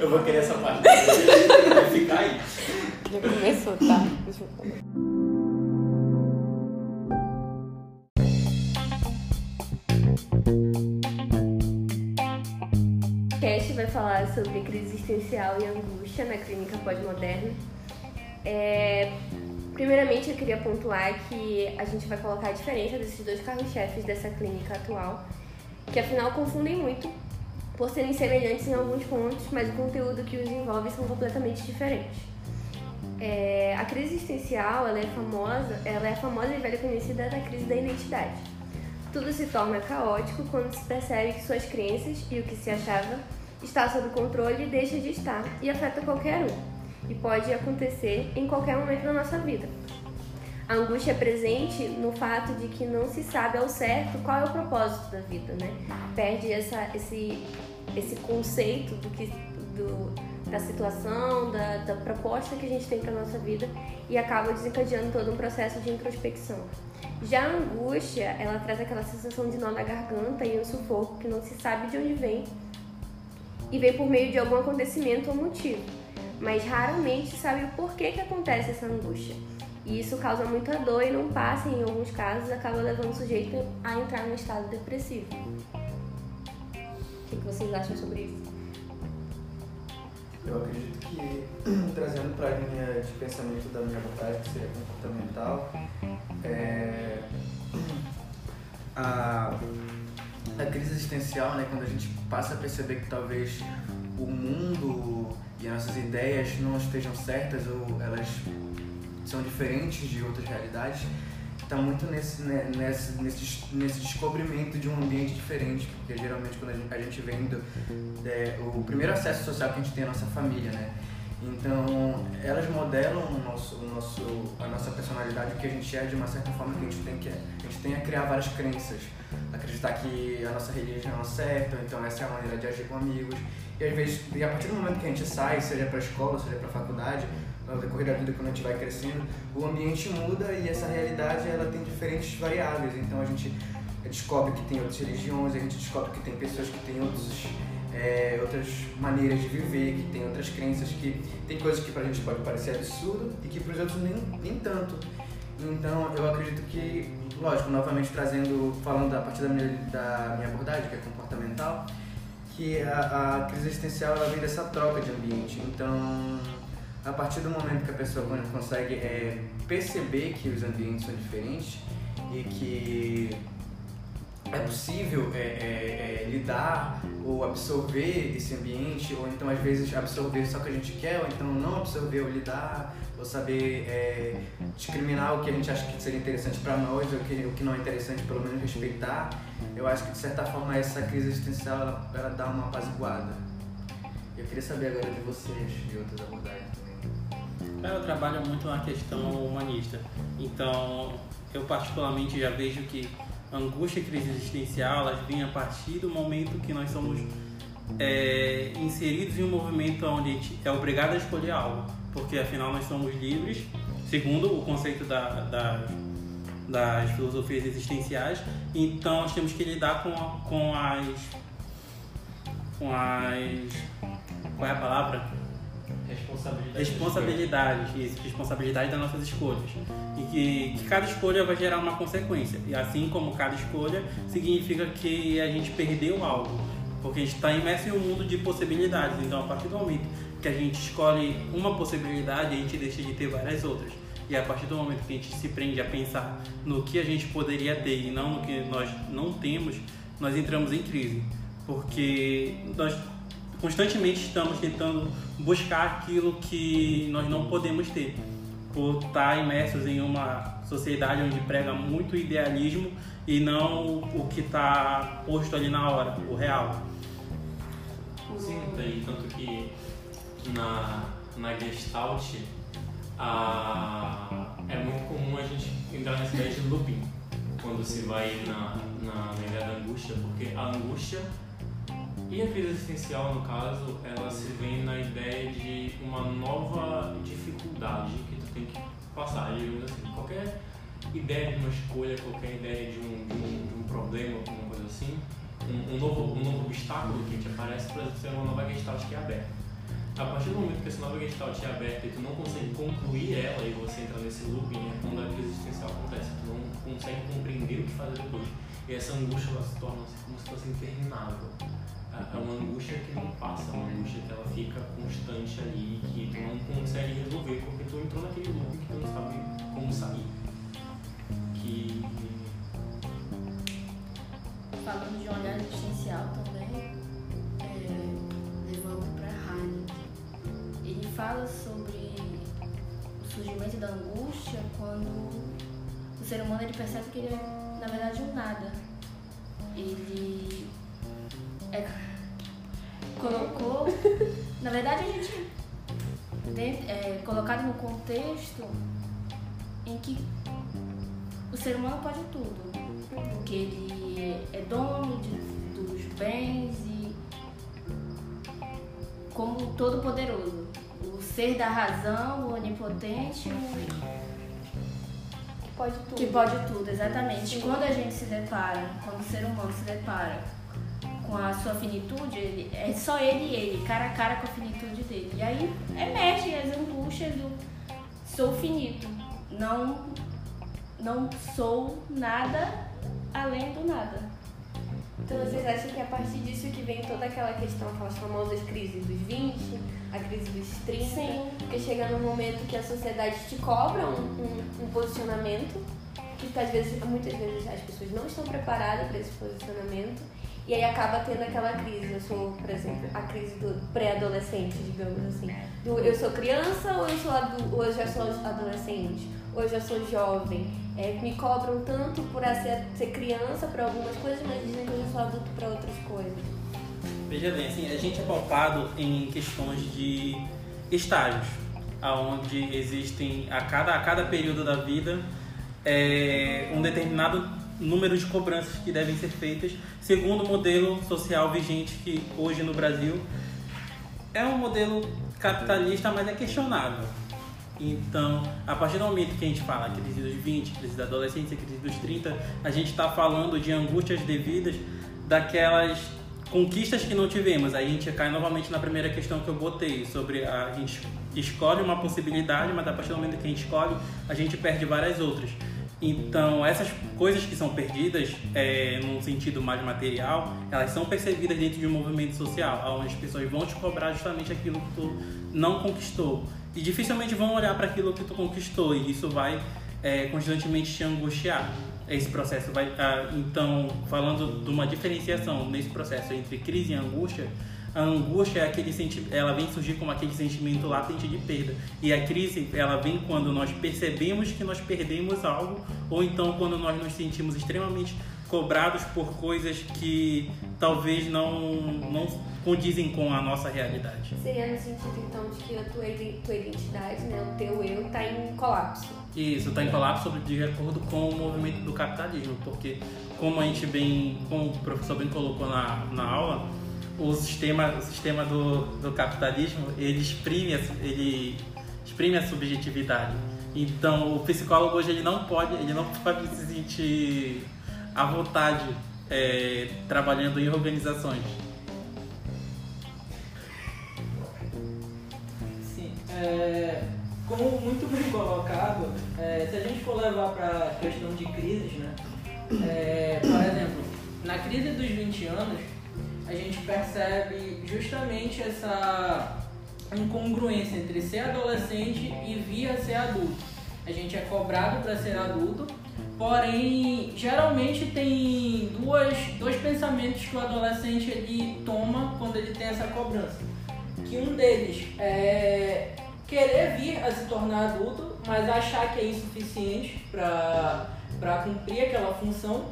Eu vou querer essa parte. Vai ficar aí. Já começou, tá? Deixa eu falar. Vai falar sobre crise existencial e angústia na clínica pós-moderna. É, primeiramente, eu queria pontuar que a gente vai colocar a diferença desses dois carros-chefes dessa clínica atual, que afinal confundem muito por serem semelhantes em alguns pontos, mas o conteúdo que os envolve são completamente diferentes. É, a crise existencial, ela é famosa, ela é famosa e velha conhecida da crise da identidade. Tudo se torna caótico quando se percebe que suas crenças e o que se achava está sob controle e deixa de estar e afeta qualquer um. E pode acontecer em qualquer momento da nossa vida. A angústia é presente no fato de que não se sabe ao certo qual é o propósito da vida, né? Perde essa, esse, esse conceito do que, do, da situação, da, da proposta que a gente tem para nossa vida e acaba desencadeando todo um processo de introspecção. Já a angústia, ela traz aquela sensação de nó na garganta e um sufoco que não se sabe de onde vem e vem por meio de algum acontecimento ou motivo, mas raramente sabe o porquê que acontece essa angústia. E isso causa muita dor e não passa, em alguns casos, acaba levando o sujeito a entrar num estado depressivo. O que, que vocês acham sobre isso? Eu acredito que, trazendo para a linha de pensamento da minha vontade, que seria comportamental, é, a, a crise existencial, né, quando a gente passa a perceber que talvez o mundo e as nossas ideias não estejam certas ou elas são diferentes de outras realidades, está muito nesse, né, nesse, nesse, nesse descobrimento de um ambiente diferente, porque geralmente quando a gente, a gente vem do é, o primeiro acesso social que a gente tem é a nossa família, né? Então, elas modelam o nosso, o nosso, a nossa personalidade, o que a gente é, de uma certa forma que a gente tem que a gente tem a criar várias crenças, acreditar que a nossa religião é certa, então essa é a maneira de agir com amigos. E às vezes, e a partir do momento que a gente sai, seja para a escola, seja para a faculdade, no decorrer da vida quando a gente vai crescendo, o ambiente muda e essa realidade ela tem diferentes variáveis. Então a gente descobre que tem outras religiões, a gente descobre que tem pessoas que têm outros, é, outras maneiras de viver, que tem outras crenças, que tem coisas que pra gente pode parecer absurdo e que para os outros nem, nem tanto. Então eu acredito que, lógico, novamente trazendo, falando a partir da minha, da minha abordagem, que é comportamental, que a, a crise existencial ela vem dessa troca de ambiente. Então a partir do momento que a pessoa consegue é, perceber que os ambientes são diferentes e que é possível é, é, é, lidar ou absorver esse ambiente, ou então às vezes absorver só o que a gente quer, ou então não absorver ou lidar, ou saber é, discriminar o que a gente acha que seria interessante para nós, ou que, o que não é interessante, pelo menos respeitar. Eu acho que de certa forma essa crise existencial ela, ela dá uma apaziguada. Eu queria saber agora de vocês, de outras abordagens também. Eu trabalho muito na questão humanista. Então, eu particularmente já vejo que angústia e crise existencial elas vêm a partir do momento que nós somos é, inseridos em um movimento onde a gente é obrigado a escolher algo, porque afinal nós somos livres, segundo o conceito da, da, das filosofias existenciais, então nós temos que lidar com, com as com as qual é a palavra? Responsabilidade. Responsabilidade, isso, responsabilidade das nossas escolhas. E que, que cada escolha vai gerar uma consequência. E assim como cada escolha significa que a gente perdeu algo. Porque a gente está imerso em um mundo de possibilidades. Então, a partir do momento que a gente escolhe uma possibilidade, a gente deixa de ter várias outras. E a partir do momento que a gente se prende a pensar no que a gente poderia ter e não no que nós não temos, nós entramos em crise. Porque nós constantemente estamos tentando buscar aquilo que nós não podemos ter, por estar imersos em uma sociedade onde prega muito idealismo e não o que está posto ali na hora, o real. Sim, tem tanto que na, na Gestalt a, é muito comum a gente entrar nessa ideia de looping quando se vai na, na, na ideia da angústia, porque a angústia e a crise existencial, no caso, ela se vem na ideia de uma nova dificuldade que tu tem que passar. Digamos assim, qualquer ideia de uma escolha, qualquer ideia de um, de um, de um problema, alguma coisa assim, um, um novo, um novo obstáculo que te aparece, por exemplo, ser uma nova gestalt que é aberta. A partir do momento que essa nova gestalt é aberta e tu não consegue concluir ela e você entra nesse looping, é quando a crise existencial acontece. Tu não consegue compreender o que fazer depois. E essa angústia ela se torna como se fosse interminável. É uma angústia que não passa, é uma angústia que ela fica constante ali, que tu não consegue resolver, porque tu entrou naquele looping que tu não sabe como sair. Que Falando de um olhar existencial também, é, levando para Heineken, ele fala sobre o surgimento da angústia quando o ser humano ele percebe que ele é, na verdade, um nada. Ele é, colocou. Na verdade, a gente dentro- é colocado no contexto em que o ser humano pode tudo. Porque ele é dono de, dos bens e como todo poderoso. O ser da razão, o onipotente, o Que pode tudo. que pode tudo, exatamente. Sim. Quando a gente se depara, quando o ser humano se depara com a sua finitude, ele, é só ele e ele, cara a cara com a finitude dele. E aí emergem as angústias do sou finito, não, não sou nada além do nada. Então vocês acham que a partir disso que vem toda aquela questão, aquelas famosas crises dos 20, a crise dos 30, Sim. porque chega num momento que a sociedade te cobra um, um- um posicionamento, que às vezes, muitas vezes as pessoas não estão preparadas para esse posicionamento, e aí acaba tendo aquela crise. Eu sou, por exemplo, a crise do pré-adolescente, digamos assim. Do eu sou criança ou eu, sou adu- eu já sou adolescente? Ou eu já sou jovem? É, me cobram tanto por ser, ser criança para algumas coisas, mas dizem que eu já sou adulto para outras coisas. Veja bem, assim, a gente é pautado em questões de estágios, onde existem a cada, a cada período da vida é, um determinado número de cobranças que devem ser feitas segundo o modelo social vigente que hoje no Brasil é um modelo capitalista, mas é questionável. Então, a partir do momento que a gente fala crise dos 20, crise da adolescência, crise dos 30, a gente está falando de angústias devidas daquelas conquistas que não tivemos. Aí a gente cai novamente na primeira questão que eu botei, sobre a, gente escolhe uma possibilidade, mas a partir do momento que a gente escolhe, a gente perde várias outras. Então, essas coisas que são perdidas, é, num sentido mais material, elas são percebidas dentro de um movimento social, onde as pessoas vão te cobrar justamente aquilo que tu não conquistou. E dificilmente vão olhar para aquilo que tu conquistou, e isso vai é, constantemente te angustiar. Esse processo vai. ah, então, falando de uma diferenciação nesse processo entre crise e angústia, a angústia é aquele senti ela vem surgir como aquele sentimento latente de perda. E a crise, ela vem quando nós percebemos que nós perdemos algo, ou então quando nós nos sentimos extremamente cobrados por coisas que talvez não, não condizem com a nossa realidade. Seria no sentido, então, de que a tua, tua identidade, né, o teu eu, tá em colapso. Isso está em colapso de acordo com o movimento do capitalismo, porque como a gente bem, como o professor bem colocou na, na aula, o sistema, o sistema do, do capitalismo ele exprime, ele exprime a subjetividade. Então o psicólogo hoje ele não pode, ele não pode se sentir à vontade é, trabalhando em organizações. Sim, é, como muito bem colocado, é, se a gente for levar para a questão de crises, né? é, por exemplo, na crise dos 20 anos, a gente percebe justamente essa incongruência entre ser adolescente e vir a ser adulto. A gente é cobrado para ser adulto, porém, geralmente tem duas, dois pensamentos que o adolescente ele toma quando ele tem essa cobrança que um deles é querer vir a se tornar adulto, mas achar que é insuficiente para cumprir aquela função.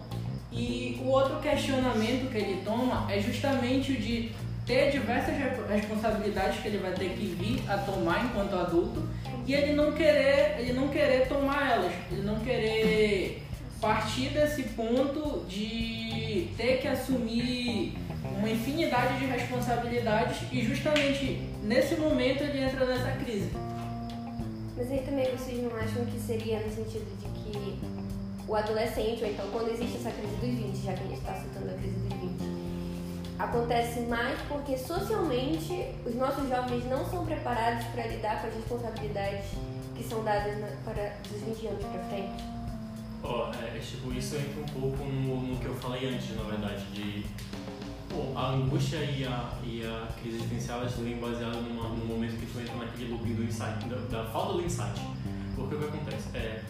E o outro questionamento que ele toma é justamente o de ter diversas re- responsabilidades que ele vai ter que vir a tomar enquanto adulto e ele não querer, ele não querer tomar elas, ele não querer partir desse ponto de ter que assumir uma infinidade de responsabilidades e justamente nesse momento ele entra nessa crise. Mas aí também vocês não acham que seria no sentido de que o adolescente, ou então quando existe essa crise dos 20, já que a gente está citando a crise dos 20, acontece mais porque socialmente os nossos jovens não são preparados para lidar com as responsabilidades que são dadas na, para dos 20 anos para frente. Ó, é, é, tipo, isso entra um pouco no, no que eu falei antes, na verdade, de pô, a angústia e a, e a crise existencial elas vêm baseadas num momento que tu entra naquele looping do insight, da, da falta do insight. Porque o que acontece? É,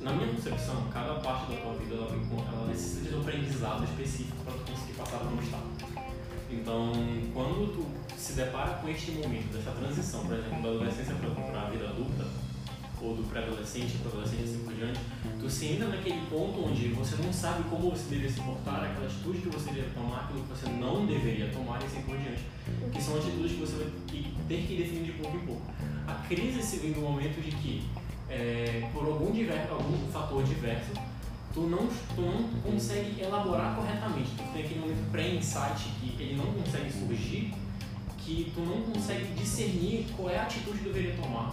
na minha concepção, cada parte da tua vida ela, ela necessita de um aprendizado específico para tu conseguir passar por um estado. Então, quando tu se depara com este momento, dessa transição, por exemplo, da adolescência para a vida adulta, ou do pré-adolescente para adolescente assim por diante, tu se entra naquele ponto onde você não sabe como você deveria se portar, aquela atitude que você deveria tomar, aquilo que você não deveria tomar e assim por diante. Que são atitudes que você vai ter que definir de pouco em pouco. A crise se vem do momento de que, é, por algum, algum fator diverso, tu não, tu não consegue elaborar corretamente. Tu tem aquele momento pré-insight que ele não consegue surgir, que tu não consegue discernir qual é a atitude que deveria tomar,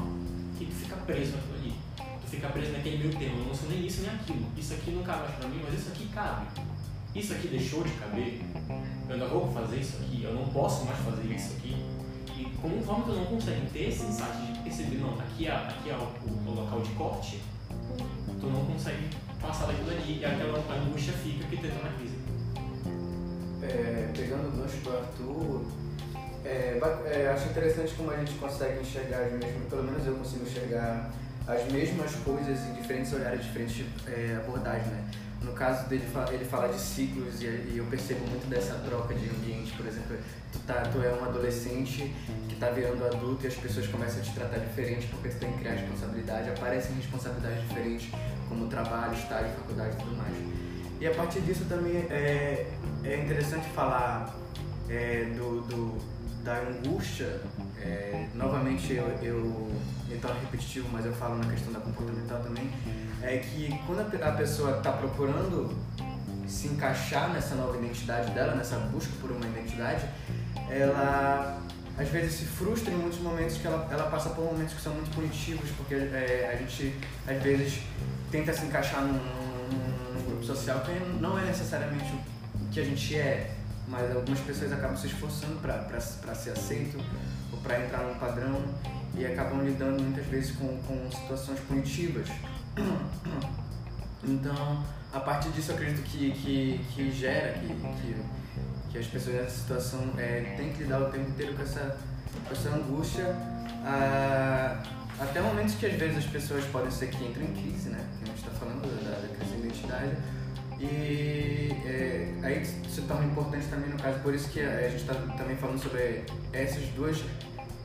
que tu fica preso naquilo ali. Tu fica preso naquele meio termo, eu não sou nem isso nem aquilo. Isso aqui não cabe mais pra mim, mas isso aqui cabe. Isso aqui deixou de caber, eu ainda vou fazer isso aqui, eu não posso mais fazer isso aqui. E conforme tu não consegue ter esse insight de perceber, não, aqui é, aqui é o, o- local de corte, tu não consegue passar daquilo ali e aquela angústia fica que tu entra na crise. É, pegando o gancho do Arthur, é, é, acho interessante como a gente consegue enxergar as mesmas, pelo menos eu consigo enxergar as mesmas coisas em diferentes olhares, diferentes é, abordagens, né? No caso dele, ele fala de ciclos e, e eu percebo muito dessa troca de ambiente, por exemplo, tu, tá, tu é um adolescente que está virando adulto e as pessoas começam a te tratar diferente porque tu tem que criar responsabilidade, aparecem responsabilidades diferentes, como trabalho, estágio, faculdade e tudo mais. E a partir disso também é, é interessante falar é, do, do- da angústia. É, novamente eu, eu me torno repetitivo, mas eu falo na questão da comportamental também. É que quando a pe- a pessoa está procurando se encaixar nessa nova identidade dela, nessa busca por uma identidade, ela às vezes se frustra em muitos momentos que ela, ela passa por momentos que são muito punitivos, porque é, a gente às vezes tenta se encaixar num, num- num grupo social que não é necessariamente o que a gente é, mas algumas pessoas acabam se esforçando para ser aceito para entrar num padrão e acabam lidando muitas vezes com, com situações punitivas. Então, a partir disso, eu acredito que, que, que gera, que, que, que as pessoas nessa situação é, têm que lidar o tempo inteiro com essa, com essa angústia. ah, até momentos que às vezes as pessoas podem ser que entrem em crise, né? A gente está falando da, da crise de identidade. E é, aí se torna importante também no caso, por isso que a, gente está também falando sobre esses dois,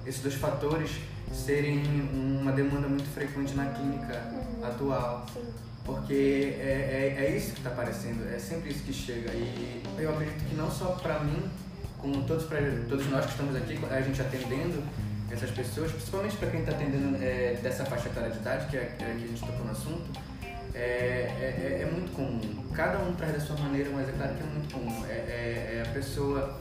esses dois fatores serem uma demanda muito frequente na clínica atual. Sim. Porque é, é, é isso que está aparecendo, é sempre isso que chega. E eu acredito que não só para mim, como todos, pra, todos nós que estamos aqui, a gente atendendo essas pessoas, principalmente para quem está atendendo é, dessa faixa etária de idade, que é, que é que a gente tocou no assunto, é, é, é- é muito comum. Cada um traz da sua maneira, mas é claro que é muito comum. É a pessoa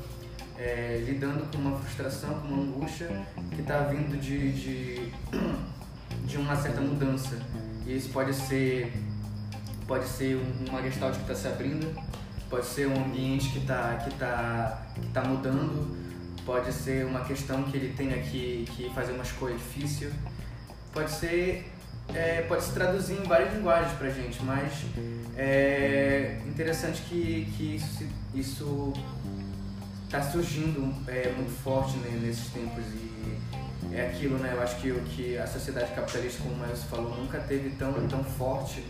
é, lidando com uma frustração, com uma angústia que está vindo de, de, de uma certa mudança. E isso pode ser pode ser um- uma gestalt que está se abrindo, pode ser um ambiente que está que tá, que tá mudando, pode ser uma questão que ele tenha que, que fazer uma escolha difícil, pode ser é, pode se traduzir em várias linguagens pra gente, mas é interessante que, que isso, isso está surgindo é, muito forte né, nesses tempos e é aquilo, né? Eu acho que o que a sociedade capitalista, como o Miles falou, nunca teve tão, tão forte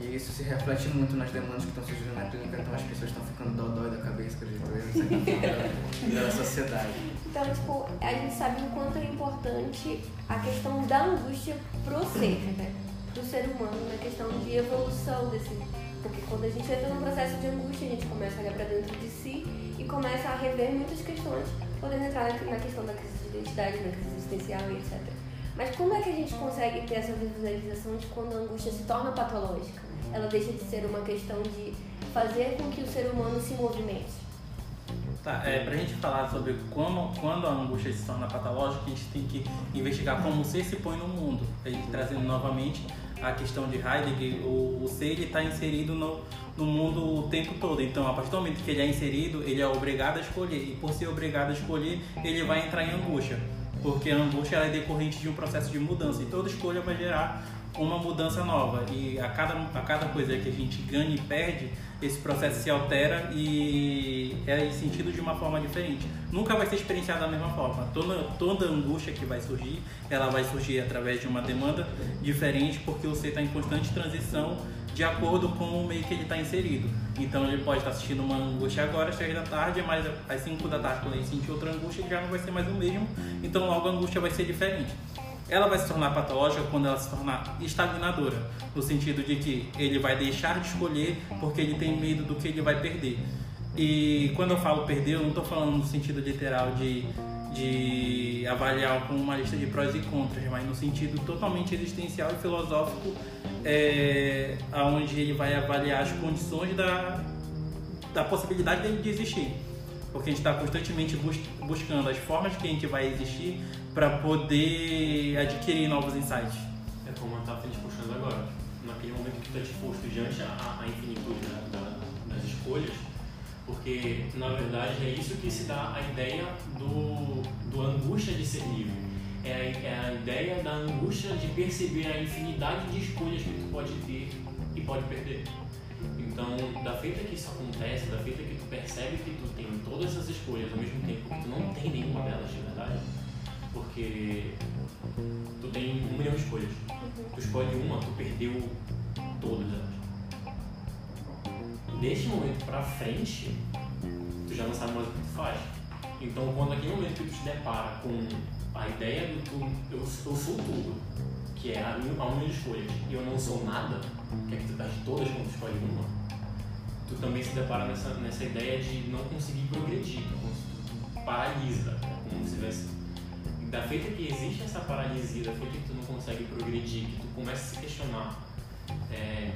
e isso se reflete muito nas demandas que estão surgindo na clínica, então as pessoas estão ficando dodói da cabeça, acredito eu, forma, da sociedade. Então, tipo, a gente sabe o quanto é importante a questão da angústia pro ser, né? Pro ser humano, na questão de evolução desse. Porque quando a gente entra num processo de angústia, a gente começa a olhar pra dentro de si começa a rever muitas questões, podendo entrar na questão da crise de identidade, na crise existencial e etc. Mas como é que a gente consegue ter essa visualização de quando a angústia se torna patológica? Ela deixa de ser uma questão de fazer com que o ser humano se movimente. Tá, é, pra gente falar sobre como, quando a angústia se torna patológica, a gente tem que investigar como o ser se põe no mundo. A gente trazendo novamente a questão de Heidegger, o, o ser está inserido no, no mundo o tempo todo. Então, a partir do momento que ele é inserido, ele é obrigado a escolher. E por ser obrigado a escolher, ele vai entrar em angústia. Porque a angústia é decorrente de um processo de mudança. E toda escolha vai gerar uma mudança nova. E a cada, a cada coisa que a gente ganha e perde, esse processo se altera e é sentido de uma forma diferente. Nunca vai ser experienciado da mesma forma. Toda, toda angústia que vai surgir, ela vai surgir através de uma demanda diferente, porque você está em constante transição de acordo com o meio que ele está inserido. Então ele pode estar assistindo uma angústia agora, às 3 da tarde, mas às 5 da tarde, quando ele sentir outra angústia, ele já não vai ser mais o mesmo, então logo a angústia vai ser diferente. Ela vai se tornar patológica quando ela se tornar estagnadora, no sentido de que ele vai deixar de escolher porque ele tem medo do que ele vai perder. E quando eu falo perder, eu não estou falando no sentido literal de, de avaliar com uma lista de prós e contras, mas no sentido totalmente existencial e filosófico, é, onde ele vai avaliar as condições da, da possibilidade dele de existir. Porque a gente está constantemente bus buscando as formas que a gente vai existir para poder adquirir novos insights. É como a Tata te puxando agora. Naquele momento que tu é disposto diante a infinitude da, das escolhas, porque na verdade é isso que se dá a ideia do, do angústia de ser livre. É a, é a ideia da angústia de perceber a infinidade de escolhas que tu pode ter e pode perder. Então, da feita que isso acontece, da feita que tu percebe que tu tem todas essas escolhas ao mesmo tempo que tu não tem nenhuma delas de verdade, porque tu tem um milhão de escolhas. Tu escolhe uma, tu perdeu todas elas. Deste momento pra frente, tu já não sabe mais o que tu faz. Então, quando naquele momento que tu te depara com a ideia do tu, eu, eu sou tudo, que é a, minha- a uma de escolhas, e eu não sou nada, que é que tu perde todas quando tu escolhe uma, tu também se depara nessa, nessa ideia de não conseguir progredir, tu, cons- tu paralisa, é como se tivesse. Da feita que existe essa paralisia, da feita que tu não consegue progredir, que tu começa a se questionar, é,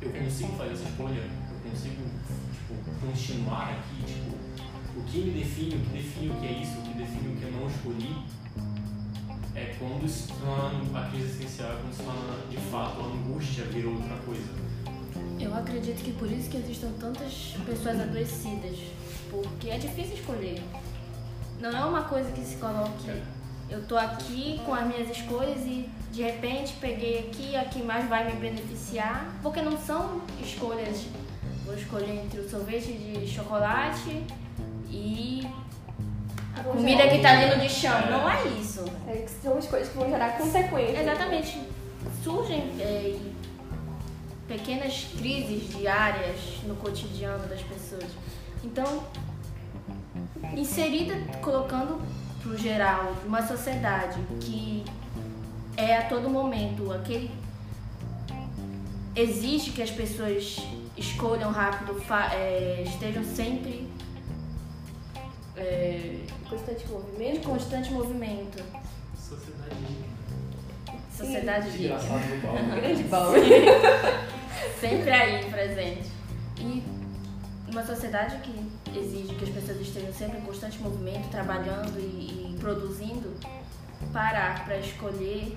eu consigo fazer essa escolha? Consigo tipo, continuar aqui? Tipo, o que me define, o que define o que é isso, o que define o que eu não escolhi? É quando se torna a crise essencial, é quando se torna de fato a angústia virou outra coisa. Eu acredito que por isso que existam tantas pessoas adoecidas, porque é difícil escolher. Não é uma coisa que se coloque. Eu tô aqui com as minhas escolhas e de repente peguei aqui a que mais vai me beneficiar, porque não são escolhas. Vou escolher entre o sorvete de chocolate e a comida que tá ali no de chão. Não é isso. É que são as coisas que vão gerar consequências. Exatamente. Surgem é, pequenas crises diárias no cotidiano das pessoas. Então, inserida, colocando pro geral, uma sociedade que é a todo momento aquele. Exige que as pessoas escolham rápido, fa- é, estejam sempre é, Constante em movimento. constante movimento. Sociedade Sociedade digna. Desgraçado do Paulo. Grande balde. sempre aí presente. E uma sociedade que exige que as pessoas estejam sempre em constante movimento, trabalhando e, e produzindo, parar para escolher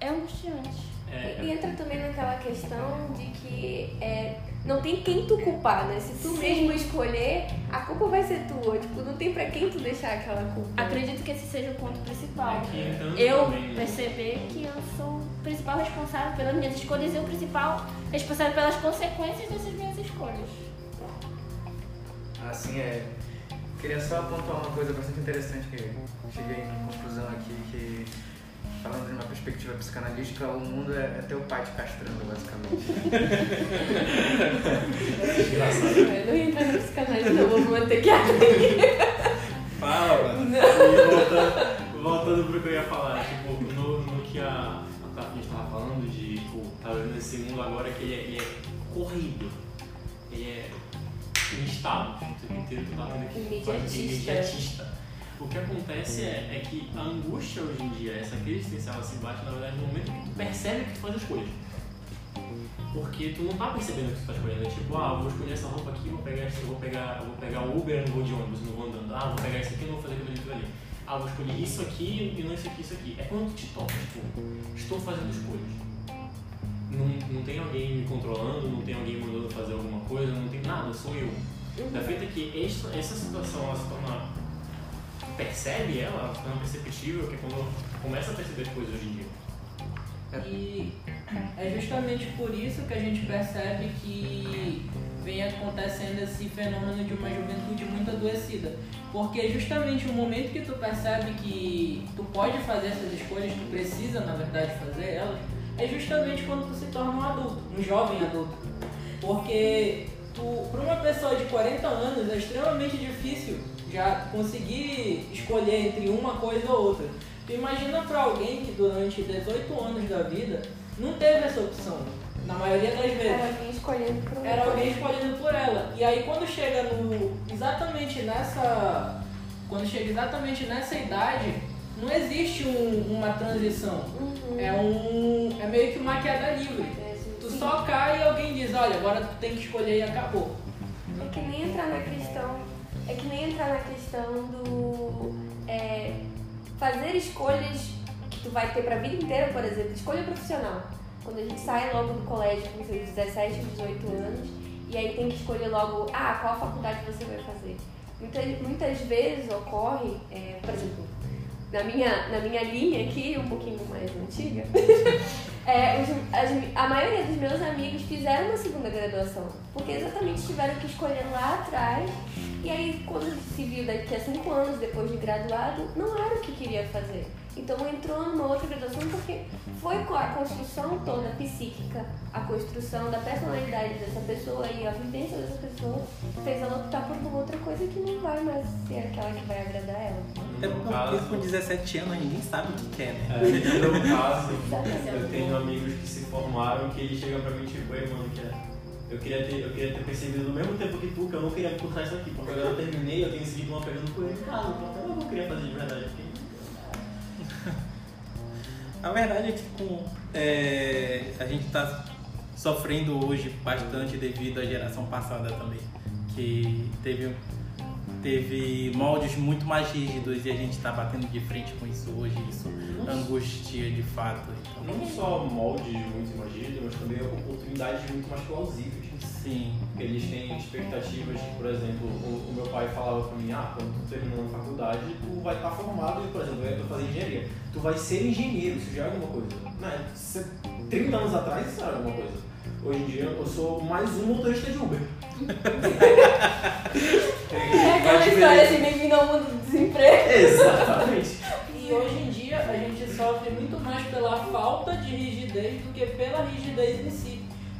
é angustiante. É, E entra também naquela questão de que é, não tem quem tu culpar, né? Se tu mesmo escolher, a culpa vai ser tua. Tipo, não tem pra quem tu deixar aquela culpa. Acredito que esse seja o ponto principal. É Eu também, perceber que eu sou o principal responsável pelas minhas escolhas e o principal responsável pelas consequências dessas minhas escolhas. Assim é. Queria só apontar uma coisa bastante interessante que eu cheguei em conclusão aqui, que falando de uma perspectiva psicanalística, o mundo é, é teu pai te castrando, basicamente. Eu não ia entrar no psicanálise, não, vou manter quieto aqui. Fala. E voltando, voltando pro que eu ia falar, tipo, no, no que a, a Tati estava falando de, tipo, tá vendo esse mundo agora que ele é, ele é corrido, ele é instável, o tempo inteiro tu tá tendo que Imediatista. imediatista. O que acontece é, é que a angústia hoje em dia, essa crise existencial, ela se bate na verdade no momento que tu percebe que tu faz as coisas. Porque tu não tá percebendo o que tu tá escolhendo. É tipo, ah, eu vou escolher essa roupa aqui, vou pegar esse, vou pegar, vou pegar o Uber, não vou de ônibus, não vou andando. Ah, vou pegar esse aqui, não vou fazer aquilo ali, ah, vou escolher isso aqui e não isso aqui, isso aqui. É quando tu te toca, tipo, estou fazendo escolhas. Não, não tem alguém me controlando, não tem alguém mandando fazer alguma coisa, não tem nada, sou eu. Da feita que essa, essa situação ela se torna. Percebe ela, ela se torna perceptível, que é quando começa a perceber as coisas hoje em dia. E é justamente por isso que a gente percebe que vem acontecendo esse fenômeno de uma juventude muito adoecida. Porque justamente o momento que tu percebe que tu pode fazer essas escolhas, tu precisa, na verdade, fazer elas, é justamente quando tu se torna um adulto, um jovem adulto. Porque tu, para uma pessoa de 40 anos é extremamente difícil já conseguir escolher entre uma coisa ou outra. Tu imagina para alguém que durante 18 anos da vida não teve essa opção, na maioria das vezes. Era alguém escolhendo por Era alguém escolhendo por ela. E aí quando chega no. exatamente nessa. Quando chega exatamente nessa idade, não existe um- uma transição. Uhum. É um. É meio que uma queda livre. Tu só cai e alguém diz, olha, agora tu tem que escolher e acabou. É que nem entrar na questão. É que nem entrar na questão do. é, fazer escolhas que tu vai ter pra vida inteira, por exemplo, escolha profissional. Quando a gente sai logo do colégio com seus 17, 18 anos, e aí tem que escolher logo, ah, qual faculdade você vai fazer. Muitas, muitas vezes ocorre, é, por exemplo, na minha, na minha linha aqui, um pouquinho mais antiga, é, os- as- a maioria dos meus amigos fizeram uma segunda graduação, porque exatamente tiveram que escolher lá atrás, e aí quando se viu daqui a cinco anos depois de graduado, não era o que queria fazer. Então entrou numa outra graduação porque foi com a construção toda psíquica, a construção da personalidade dessa pessoa e a vivência dessa pessoa fez ela optar por uma outra coisa que não vai mais ser aquela que vai agradar ela. É porque com 17 anos ninguém sabe o que quer, né? É, no meu caso, eu tenho amigos que se formaram que eles chegam pra mim tipo, ei mano, que é. Eu queria, ter, eu queria ter percebido no mesmo tempo que tu que eu não queria cursar isso aqui, porque agora eu terminei, eu tenho seguido uma pegando por ele, cara, então eu não queria fazer de verdade. Porque... A verdade é que com, é, a gente está sofrendo hoje bastante devido à geração passada também, que teve, teve moldes muito mais rígidos e a gente está batendo de frente com isso hoje, isso angustia de fato. Então, Não só moldes muito mais rígidos, mas também oportunidades muito mais plausíveis. Sim, eles têm expectativas de, por exemplo, o, o meu pai falava pra mim, ah, quando tu terminar a faculdade, tu vai estar formado, e, por exemplo, eu ia fazer engenharia. Tu vai ser engenheiro, isso já é alguma coisa. Né? Se- 30 anos atrás isso era alguma coisa. Hoje em dia eu sou mais um motorista de Uber. É aquela história assim, bem-vindo ao mundo do desemprego. Exatamente. E hoje em dia a gente sofre muito mais pela falta de rigidez do que pela rigidez em si.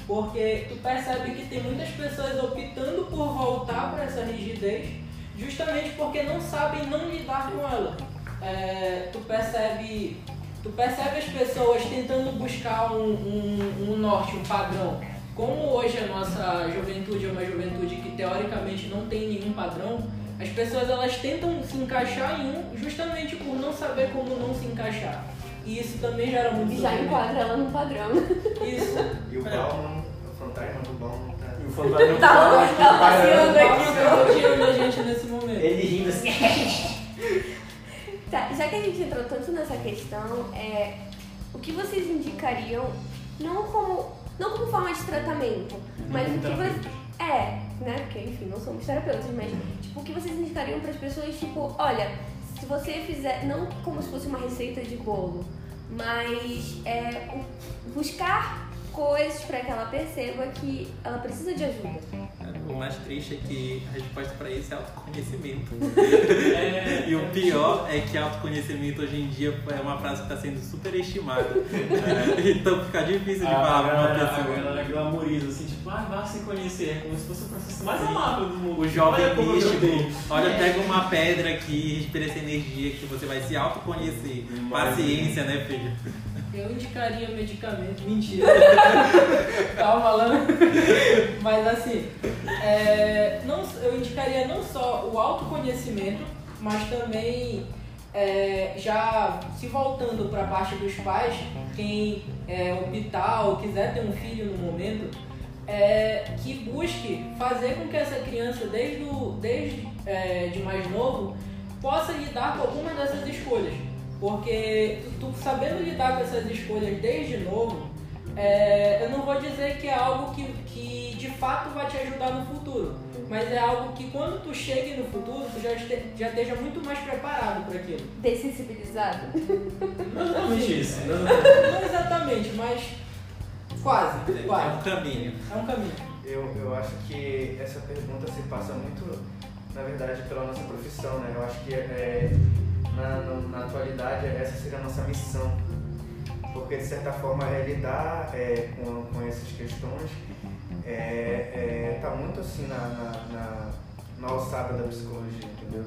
Porque tu percebe que tem muitas pessoas optando por voltar para essa rigidez justamente porque não sabem não lidar com ela. É, tu percebe tu percebe as pessoas tentando buscar um, um, um norte, um padrão. Como hoje a nossa juventude é uma juventude que teoricamente não tem nenhum padrão, as pessoas elas tentam se encaixar em um justamente por não saber como não se encaixar. E isso também gera muito E já enquadra ela no padrão. Isso. E o Bauman, o fantasma do Bauman tá. E o fantasma Tá, do tá passeando Nossa, aqui. eu tô tirando a gente nesse momento. Ele rindo assim. Tá, já que a gente entrou tanto nessa questão, é, o que vocês indicariam, não como, não como forma de tratamento, mas o que vocês... É, né, porque enfim, não somos terapeutas, mas tipo, o que vocês indicariam para as pessoas, tipo, olha, se você fizer, não como se fosse uma receita de bolo, mas é, buscar coisas para que ela perceba que ela precisa de ajuda. O mais triste é que a resposta para isso é autoconhecimento. É, E o pior é que autoconhecimento hoje em dia é uma frase que está sendo super estimada. Então fica difícil de a, falar pra uma galera, a pessoa. galera glamoriza assim, tipo, ah, vá se conhecer, é como se fosse o processo mais amável do mundo. O jovem Olha místico, olha, pega uma pedra aqui, respira essa energia que você vai se autoconhecer. Paciência, né, filho? Eu indicaria medicamento, mentira. Tava falando. Mas assim, é, não, eu indicaria não só o autoconhecimento, mas também é, já se voltando para a parte dos pais, quem é, optar ou quiser ter um filho no momento, é, que busque fazer com que essa criança, desde, o, desde é, de mais novo, possa lidar com algumas dessas escolhas. Porque tu, tu sabendo lidar com essas escolhas desde novo, é, eu não vou dizer que é algo que, que de fato vai te ajudar no futuro, mas é algo que quando tu chegue no futuro, tu já, este, já esteja muito mais preparado para aquilo. Dessensibilizado. Não exatamente isso. Não, Não exatamente, mas quase, É quase. um caminho. É um caminho. Eu, eu acho que essa pergunta se passa muito, na verdade, pela nossa profissão, né? Eu acho que é, na, no- na atualidade essa seria a nossa missão. Porque, de certa forma, é lidar é, com, com essas questões está é, é, tá muito assim na, na, na, na alçada da psicologia, entendeu?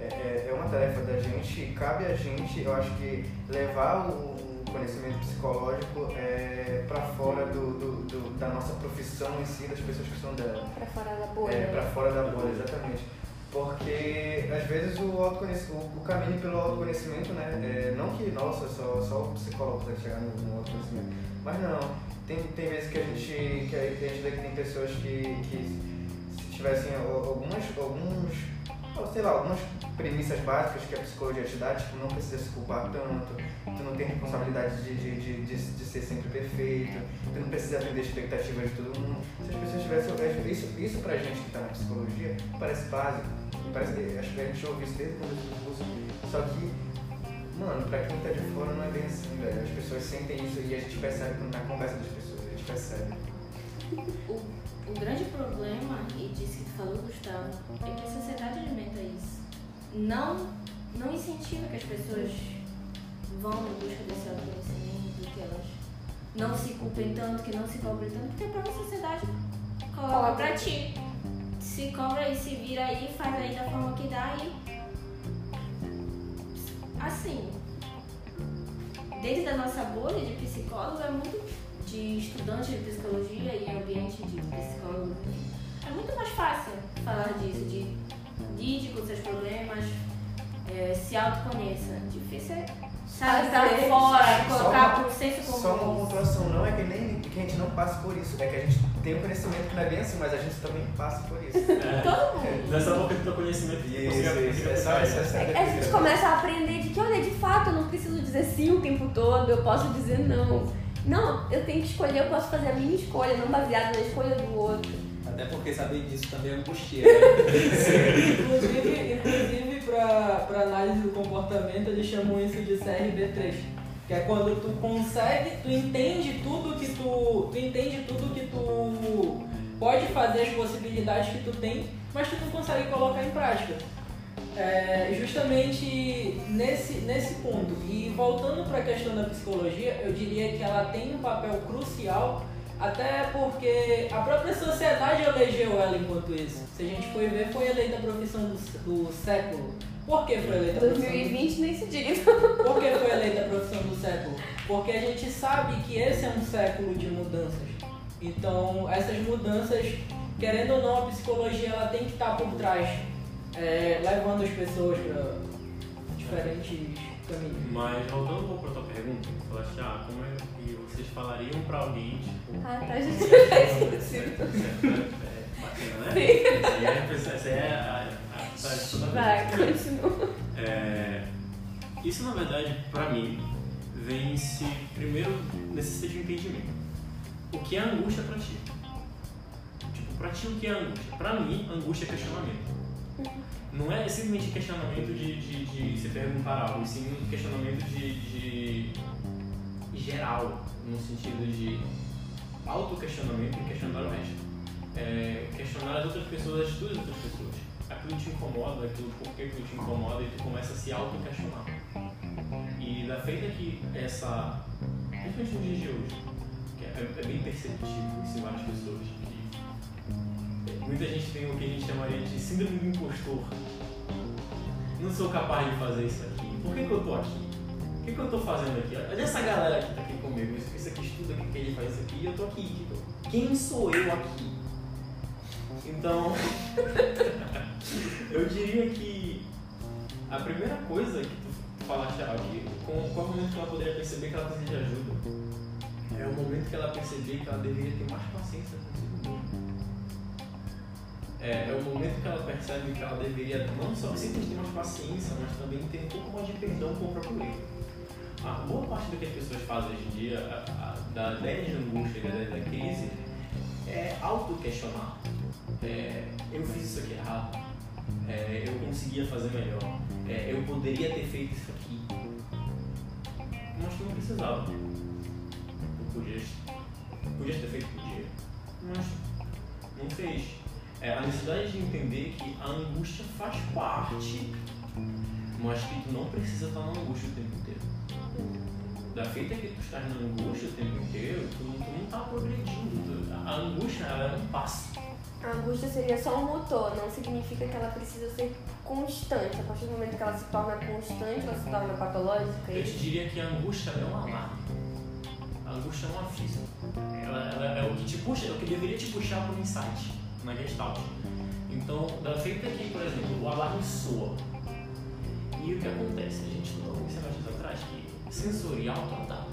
É, é, é uma tarefa da gente, cabe a gente, eu acho que levar o, o conhecimento psicológico é, para fora do, do- do- da nossa profissão em si, das pessoas que são dela. Pra fora da bolha. É, para fora da bolha, exatamente. Porque às vezes o, autoconhecimento, o, caminho pelo autoconhecimento, né? é, não que, nossa, só, só o psicólogo consegue chegar no, no autoconhecimento. Mas não, tem, tem vezes que a gente, que a, gente vê que tem pessoas que, que se tivessem al- algumas, alguns, sei lá, algumas premissas básicas que a psicologia te dá, tipo, não precisa se culpar tanto, tu não tem responsabilidade de, de, de, de, de ser sempre perfeito, tu não precisa atender expectativas de todo mundo. Se as pessoas tivessem isso, isso pra gente que tá na psicologia, parece básico, parece que acho que a gente ouve isso desde quando eu curso, só que, mano, pra quem tá de fora não é bem assim, velho. As pessoas sentem isso e a gente percebe na conversa das pessoas, a gente percebe. O, o grande problema, e disso que tu falou, Gustavo, é que a sociedade alimenta isso. Não, não incentiva que as pessoas vão em busca desse autoconhecimento, que elas não se culpem tanto, que não se cobrem tanto, porque a própria sociedade coloca Cobra. pra ti. Se cobra e se vira aí, faz aí da forma que dá e. Assim, dentro da nossa bolha de psicólogos é muito de estudantes de psicologia e ambiente de psicólogos. É muito mais fácil falar disso, de lide com seus problemas, é, se autoconheça. Difícil é sabe, Fazer. fora, colocar uma- pro senso Só uma comum. pontuação, não é que nem que a gente não passe por isso, é que a gente tem o conhecimento que não é bem assim, mas a gente também passa por isso. Todo mundo. Não é só porque tu tem conhecimento Isso, isso, isso. essa É, a gente começa a aprender de que, olha, de fato, eu não preciso dizer sim o tempo todo, eu posso dizer não. Não, eu tenho que escolher, eu posso fazer a minha escolha, não baseada na escolha do outro. Até porque saber disso também angustia. Né? Inclusive, inclusive pra, pra análise do comportamento, eles chamam isso de CRB3. Que é quando tu consegue, tu entende tudo que tu. Tu entende tudo que tu pode fazer, as possibilidades que tu tem, mas tu não consegue colocar em prática. É, justamente nesse, nesse ponto. E voltando para a questão da psicologia, eu diria que ela tem um papel crucial, até porque a própria sociedade elegeu ela enquanto isso. Se a gente for ver, foi eleita a profissão do, do século. Por que foi eleita a profissão do 2020 nem se diga. por que foi eleita a profissão do século? Porque a gente sabe que esse é um século de mudanças. Então, essas mudanças, querendo ou não, a psicologia ela tem que estar por trás, é, levando as pessoas para diferentes caminhos. Mas voltando um pouco pra tua pergunta, tu falaste, ah, como é que vocês falariam pra alguém, tipo. Ah, tá, gente. Faz É, sentido. é bacana, né? Essa é a- Essa é a. a, a Vai, continua. É, isso, na verdade, pra mim, vem se primeiro necessita de um entendimento. O que é angústia pra ti? Tipo, pra ti o que é angústia? Pra mim, angústia é questionamento. Não é simplesmente questionamento de, de, de se perguntar algo, e sim um questionamento de, de geral, no sentido de autoquestionamento e questionar o resto. É, questionar as outras pessoas, as tuas outras pessoas. Aquilo te incomoda, aquilo por que te incomoda e tu começa a se auto-questionar. E da feita que essa, principalmente nos dias de hoje, que é, é bem perceptível em várias pessoas, muita gente tem o que a gente chamaria de síndrome do impostor. Não sou capaz de fazer isso aqui. Por que, que eu tô aqui? O que, que eu tô fazendo aqui? Olha essa galera que tá aqui comigo. Isso, aqui estuda, que ele faz isso aqui e eu tô aqui. Tipo, quem sou eu aqui? Então, eu diria que a primeira coisa que tu falaste, ah, que com, qual é momento que ela poderia perceber que ela precisa de ajuda? É o momento que ela perceber que ela deveria ter mais paciência mesma. É, é o momento que ela percebe que ela deveria não só simplesmente ter mais paciência, mas também ter um pouco mais de perdão com o próprio erro. A boa parte do que as pessoas fazem hoje em dia, a- a- da ideia de angústia da ideia da crise, é auto-questionar. É, eu fiz isso aqui errado. É, eu conseguia fazer melhor. É, eu poderia ter feito isso aqui. Mas tu não precisava. Tu podias, podias ter feito, podia. Mas não fez. É, a necessidade de entender que a angústia faz parte, mas que tu não precisa estar na angústia o tempo inteiro. Da feita que tu estás na angústia o tempo inteiro, tu, tu não está progredindo. A angústia ela é um passo. A angústia seria só um motor, não significa que ela precisa ser constante. A partir do momento que ela se torna constante, ela se torna patológica. Eu te diria que a angústia é um alarme. A angústia é um aviso. Ela, ela é o que te puxa, é o que deveria te puxar para um insight na gestalt. Então, da feita que, por exemplo, o alarme soa. E o que acontece? A gente falou alguns semestres atrás que sensorial total.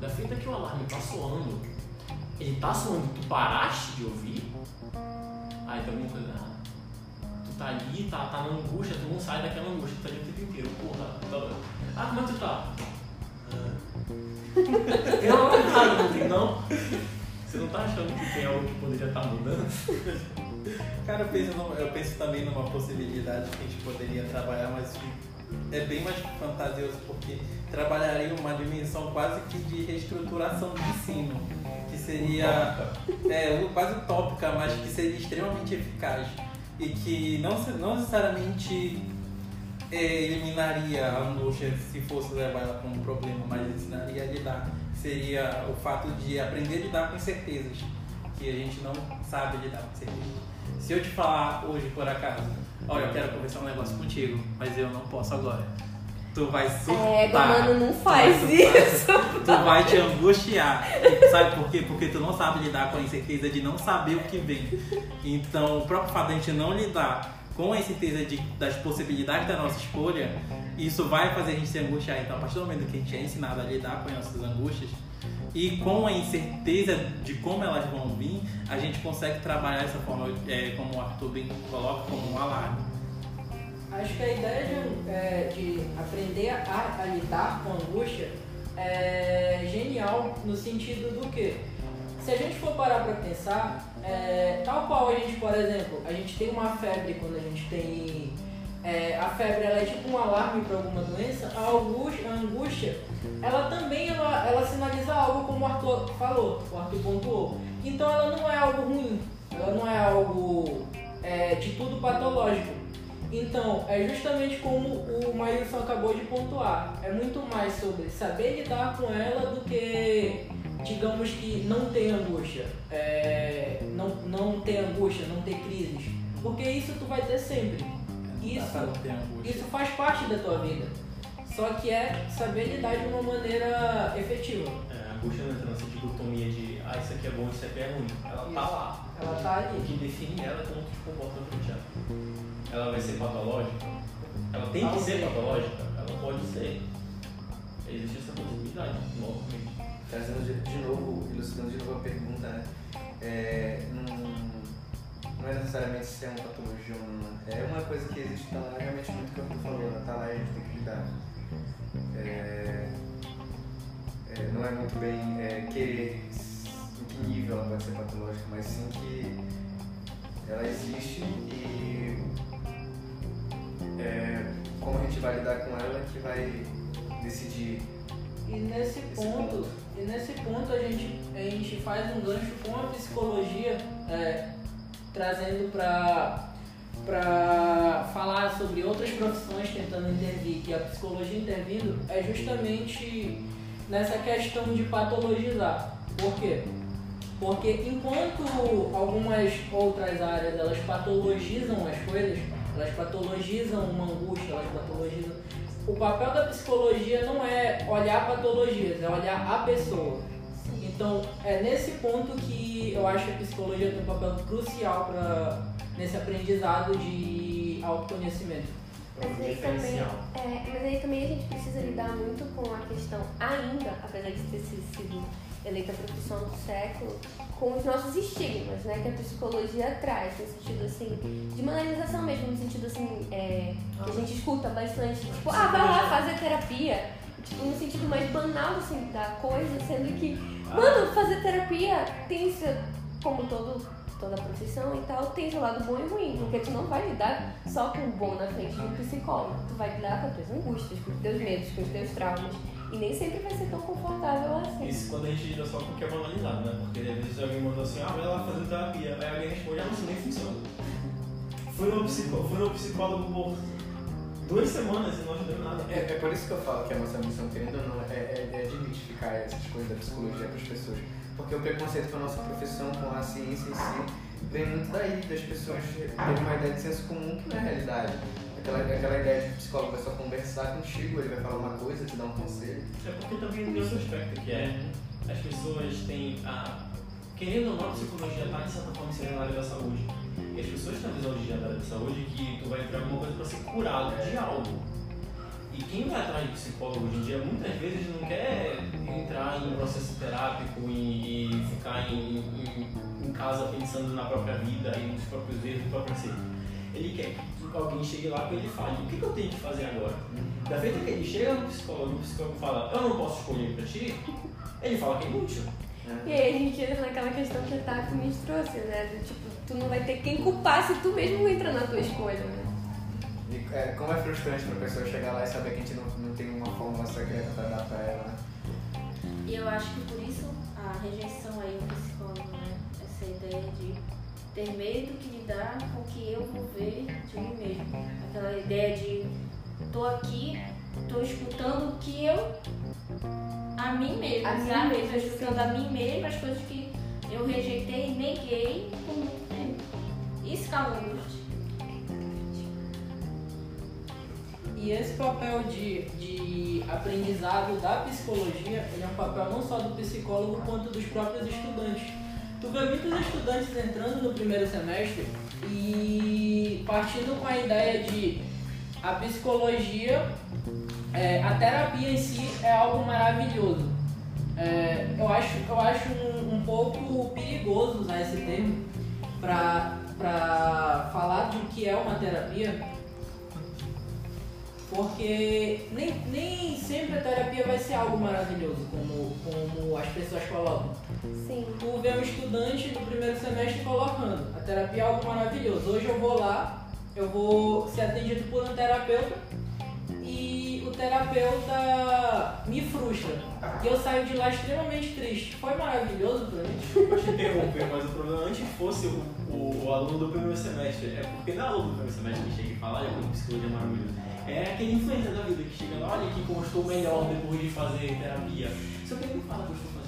Da feita que o alarme está soando, ele está soando, tu paraste de ouvir, aí tem alguma coisa errada. Tu tá ali, tá, tá na angústia, tu não sai daquela angústia, tu tá ali o tempo inteiro. Porra, tá... Ah, como é que tu tá? Ah. Algo errado, não tem não? Você não tá achando que tem algo que poderia estar mudando? Cara, eu penso, eu penso também numa possibilidade que a gente poderia trabalhar, mas é bem mais fantasioso, porque trabalharia uma dimensão quase que de reestruturação do ensino, que seria é, quase utópica, mas que seria extremamente eficaz e que não, não necessariamente é, eliminaria a angústia se fosse levar ela como um problema, mas ensinaria a lidar. Seria o fato de aprender a lidar com incertezas, que a gente não sabe lidar com incertezas. Se eu te falar hoje, por acaso, olha, eu quero conversar um negócio contigo, mas eu não posso agora. Tu vai surtar. É, mano, não Tu faz surtar. isso. Tu vai te angustiar. Sabe por quê? Porque tu não sabe lidar com a incerteza de não saber o que vem. Então, o próprio fato de a gente não lidar com a incerteza de, das possibilidades da nossa escolha, isso vai fazer a gente se angustiar. Então, a partir do momento que a gente é ensinado a lidar com as nossas angústias e com a incerteza de como elas vão vir, a gente consegue trabalhar essa forma, é, como o Arthur bem coloca, como um alarme. Acho que a ideia de, é, de aprender a, a lidar com angústia é genial no sentido do que? Se a gente for parar para pensar, é, tal qual a gente, por exemplo, a gente tem uma febre quando a gente tem. é, a febre ela é tipo um alarme para alguma doença, a angústia, a angústia ela também ela, ela sinaliza algo como o Arthur falou, o Arthur pontuou. Então ela não é algo ruim, ela não é algo é, de tudo patológico. Então, é justamente como o Maílson acabou de pontuar. É muito mais sobre saber lidar com ela do que, digamos que, não ter angústia. É, não, não ter angústia, não ter crises. Porque isso tu vai ter sempre. Isso, angústia. isso faz parte da tua vida. Só que é saber lidar de uma maneira efetiva. É, a angústia não entra nessa dicotomia de ah, isso aqui é bom, isso aqui é ruim. Ela tá Isso. lá. Ela tá O ali. que define ela é como tu te comporta frente a ela. Ela vai ser patológica? Ela tem que ser patológica? Ela pode ser. Existe essa possibilidade, novamente. Trazendo de, de novo, ilustrando de novo a pergunta, né? É, não, não é necessariamente se é uma patologia ou não. É uma coisa que existe, tá lá, realmente muito que eu tô falando, tá lá e a gente tem que lidar. É, é, não é muito bem é, querer em que nível ela pode ser patológica, mas sim que ela existe e é, como a gente vai lidar com ela é que vai decidir E nesse ponto, e nesse ponto a gente, a gente faz um gancho com a psicologia, é, trazendo para falar sobre outras profissões tentando intervir, que a psicologia intervindo é justamente nessa questão de patologizar. Por quê? Porque enquanto algumas outras áreas elas patologizam as coisas, elas patologizam uma angústia, elas patologizam o papel da psicologia não é olhar patologias, é olhar a pessoa. Então, é nesse ponto que eu acho que a psicologia tem um papel crucial pra, nesse aprendizado de autoconhecimento. Mas aí, também, é, mas aí também a gente precisa lidar muito com a questão, ainda, apesar de ter sido sido eleita profissão do século com os nossos estigmas, né? Que a psicologia traz, no sentido assim, de banalização mesmo, no sentido assim, é, que a gente escuta bastante, tipo, ah, vai lá fazer terapia. Tipo, no sentido mais banal assim, da coisa, sendo que, mano, fazer terapia tem seu, como todo, toda profissão e tal, tem seu lado bom e ruim, porque tu não vai lidar só com o bom na frente de um psicólogo, tu vai lidar com as tuas angústias, com os teus medos, com os teus traumas. E nem sempre vai ser tão confortável assim. Isso quando a gente lida só com o que é banalizado, né? Porque às vezes alguém mandou assim, ah, vai lá fazer terapia. Aí alguém responde, ah, isso nem funciona. Fui no, psicó fui no psicólogo por duas semanas e não ajudou nada. É, é por isso que eu falo que a nossa missão, querendo ou não, é, é, é essas coisas da psicologia para as pessoas. Porque o preconceito com a nossa profissão, com a ciência em si, vem muito daí, das pessoas terem uma ideia de senso comum que não é realidade. Aquela, aquela ideia de que o psicólogo vai só conversar contigo, ele vai falar uma coisa, te dar um conselho. É porque também tem outro aspecto, que é as pessoas têm a. Querendo ou não, a psicologia está de certa forma inserida na área da saúde. E as pessoas têm a visão de área da saúde que tu vai ter alguma coisa para ser curado de algo. E quem vai atrás de psicólogo hoje em dia muitas vezes não quer entrar em um processo terápico e, e ficar em, em, em casa pensando na própria vida e nos próprios erros, no próprio ser. Ele quer que alguém chegue lá com ele e fale: o que, que eu tenho que fazer agora? Da feita que ele chega no psicólogo e o psicólogo fala: eu não posso escolher pra ti, ele fala que é inútil. E aí a gente entra naquela questão que a Tati me trouxe, né? Do tipo, tu não vai ter quem culpar se tu mesmo entra na tua escolha, né? E é, como é frustrante pra pessoa chegar lá e saber que a gente não, não tem uma fórmula secreta pra dar pra ela, né? E eu acho que por isso a rejeição aí do psicólogo, né? Essa ideia de ter medo que lidar com o que eu vou ver de mim mesmo. Aquela ideia de tô aqui, tô escutando o que eu. a mim mesma, A mim sabe? mesma, Tô escutando a mim mesma as coisas que eu rejeitei e neguei por muito tempo. Isso causa angústia. E esse papel de, de aprendizado da psicologia, ele é um papel não só do psicólogo quanto dos próprios estudantes. Tu vê muitos estudantes entrando no primeiro semestre e partindo com a ideia de a psicologia, é, a terapia em si é algo maravilhoso. É, eu acho, eu acho um, um pouco perigoso usar esse termo para falar de o que é uma terapia, porque nem, nem sempre a terapia vai ser algo maravilhoso, como, como as pessoas colocam. Sim. Tu vê um estudante no primeiro semestre colocando, a terapia é algo maravilhoso. Hoje eu vou lá, eu vou ser atendido por um terapeuta e o terapeuta me frustra. E eu saio de lá extremamente triste. Foi maravilhoso pra mim. Desculpa te interromper, mas o problema antes fosse o, o, o aluno do primeiro semestre. É porque não é o aluno do primeiro semestre que chega e fala, olha como psicologia é maravilhoso. É aquele influencer da vida que chega lá, olha aqui como estou melhor depois de fazer terapia. Só que ele não fala que eu estou fazendo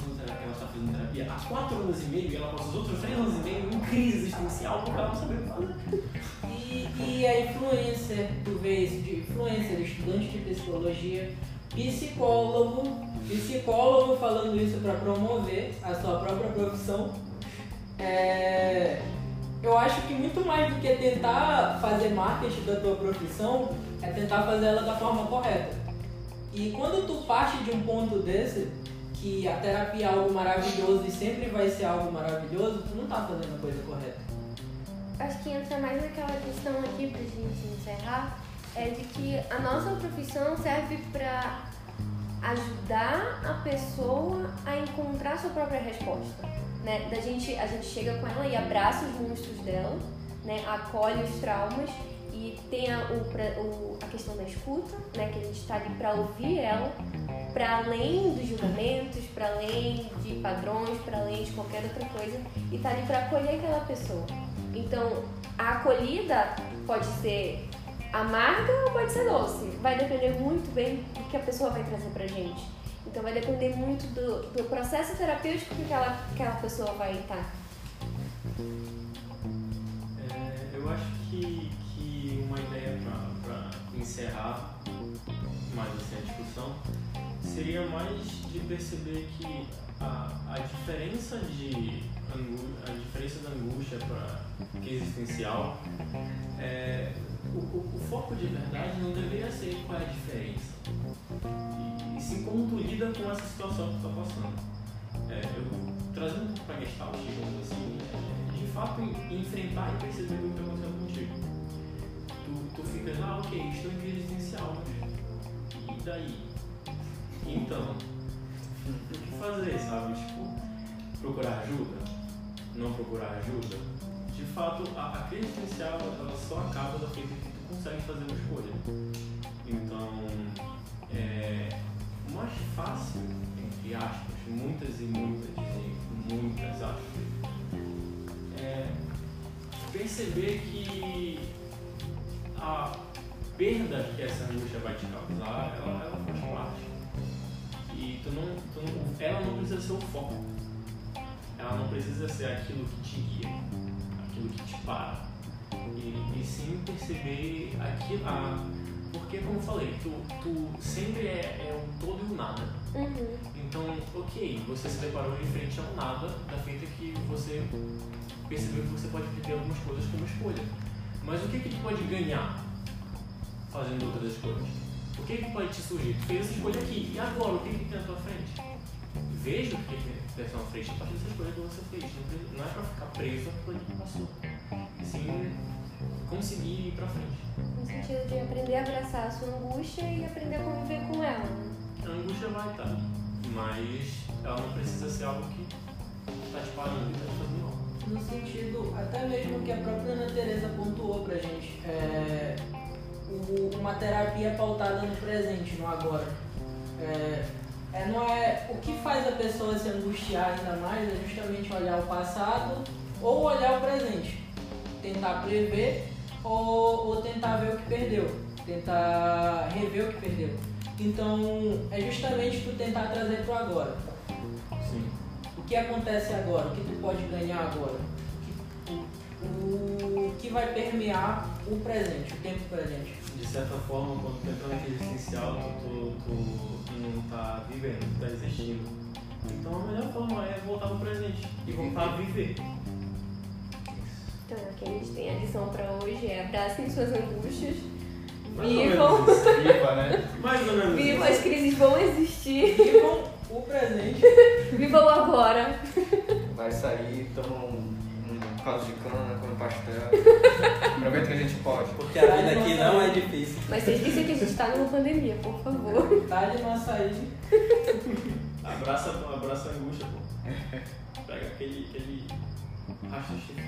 fazendo terapia há 4 anos e meio e ela passa os outros 3 anos e meio em crise existencial porque ela não sabe o que fazer. E, e a influencer, tu vê isso de influencer, estudante de psicologia, psicólogo, psicólogo falando isso para promover a sua própria profissão. É, eu acho que muito mais do que tentar fazer marketing da tua profissão, é tentar fazer ela da forma correta. E quando tu parte de um ponto desse, que a terapia é algo maravilhoso e sempre vai ser algo maravilhoso, tu não tá fazendo a coisa correta. Acho que entra mais naquela questão aqui pra gente encerrar, é de que a nossa profissão serve pra ajudar a pessoa a encontrar sua própria resposta. Né? Da gente, a gente chega com ela e abraça os monstros dela, né? acolhe os traumas e tem a, o- a questão da escuta, né? que a gente está ali para ouvir ela, para além dos julgamentos, para além de padrões, para além de qualquer outra coisa, e tá ali para acolher aquela pessoa. Então, a acolhida pode ser amarga ou pode ser doce. Vai depender muito bem do que a pessoa vai trazer pra gente. Então vai depender muito do, do processo terapêutico que aquela, aquela pessoa vai estar. É, eu acho que, que uma ideia para encerrar mais assim, a discussão seria mais de perceber que a, a diferença de a diferença da angústia para que é existencial é, o, o- o foco de verdade não deveria ser qual é a diferença e, e sim como tu lida com essa situação que tu está passando é, eu, trazendo pra Gestalt, digamos assim, é, de fato en- enfrentar e perceber o que está acontecendo contigo. Tu, tu fica, ah, ok, estou em crise existencial, mas e daí? Então, o que fazer, sabe? Tipo, procurar ajuda? Não procurar ajuda? De fato, a, a crise existencial ela só acaba da feita que tu consegue fazer uma escolha. Então, é, mais fácil, entre aspas, muitas e muitas e muitas aspas, é perceber que a perda que essa angústia vai te causar, ela, ela faz parte. E tu não, tu não, ela não precisa ser o foco. Ela não precisa ser aquilo que te guia, aquilo que te para. E, e sim perceber aquilo. A, porque, como eu falei, tu, tu sempre é, é o todo e o nada. Uhum. Então, ok, você se deparou em frente ao nada, da feita que você percebeu que você pode ter algumas coisas como escolha. Mas o que que tu pode ganhar fazendo outras escolhas? O que que pode te surgir? Tu fez essa escolha aqui, e agora o que que tem na tua frente? Veja o que que tem na tua frente a partir dessa escolha que você fez. Não é pra ficar preso àquilo que passou. E sim conseguir ir pra frente. No sentido de aprender a abraçar a sua angústia e aprender a conviver com ela. A angústia vai estar, mas ela não precisa ser algo que tá te parando e tá te fazendo mal. No sentido, até mesmo que a própria Ana Teresa pontuou pra gente, é, uma terapia pautada no presente, no agora. É, é, não é, o que faz a pessoa se angustiar ainda mais é justamente olhar o passado ou olhar o presente. Tentar prever ou, ou tentar ver o que perdeu. Tentar rever o que perdeu. Então, é justamente tu tentar trazer pro agora. Sim. O que acontece agora? O que tu pode ganhar agora? O, o, o que vai permear o presente, o tempo presente? De certa forma, quando tu entra naquele existencial, tu, tu, tu não tá vivendo, tu tá existindo. Então a melhor forma é voltar pro presente e voltar a viver. Então, aqui a gente tem a lição pra hoje é abracem suas angústias, vivam. Viva, né? Mais ou menos vivam, as crises vão existir, Vivam o presente. vivam agora. Vai sair, toma um caldo de cana, come pastel. Aproveita que a gente pode. Porque a vida aqui não é difícil. Mas vocês esquecem que a gente tá numa pandemia, por favor. Tá de no açaí. Abraça, abraça a angústia, pô. Pega aquele, aquele racha chifre.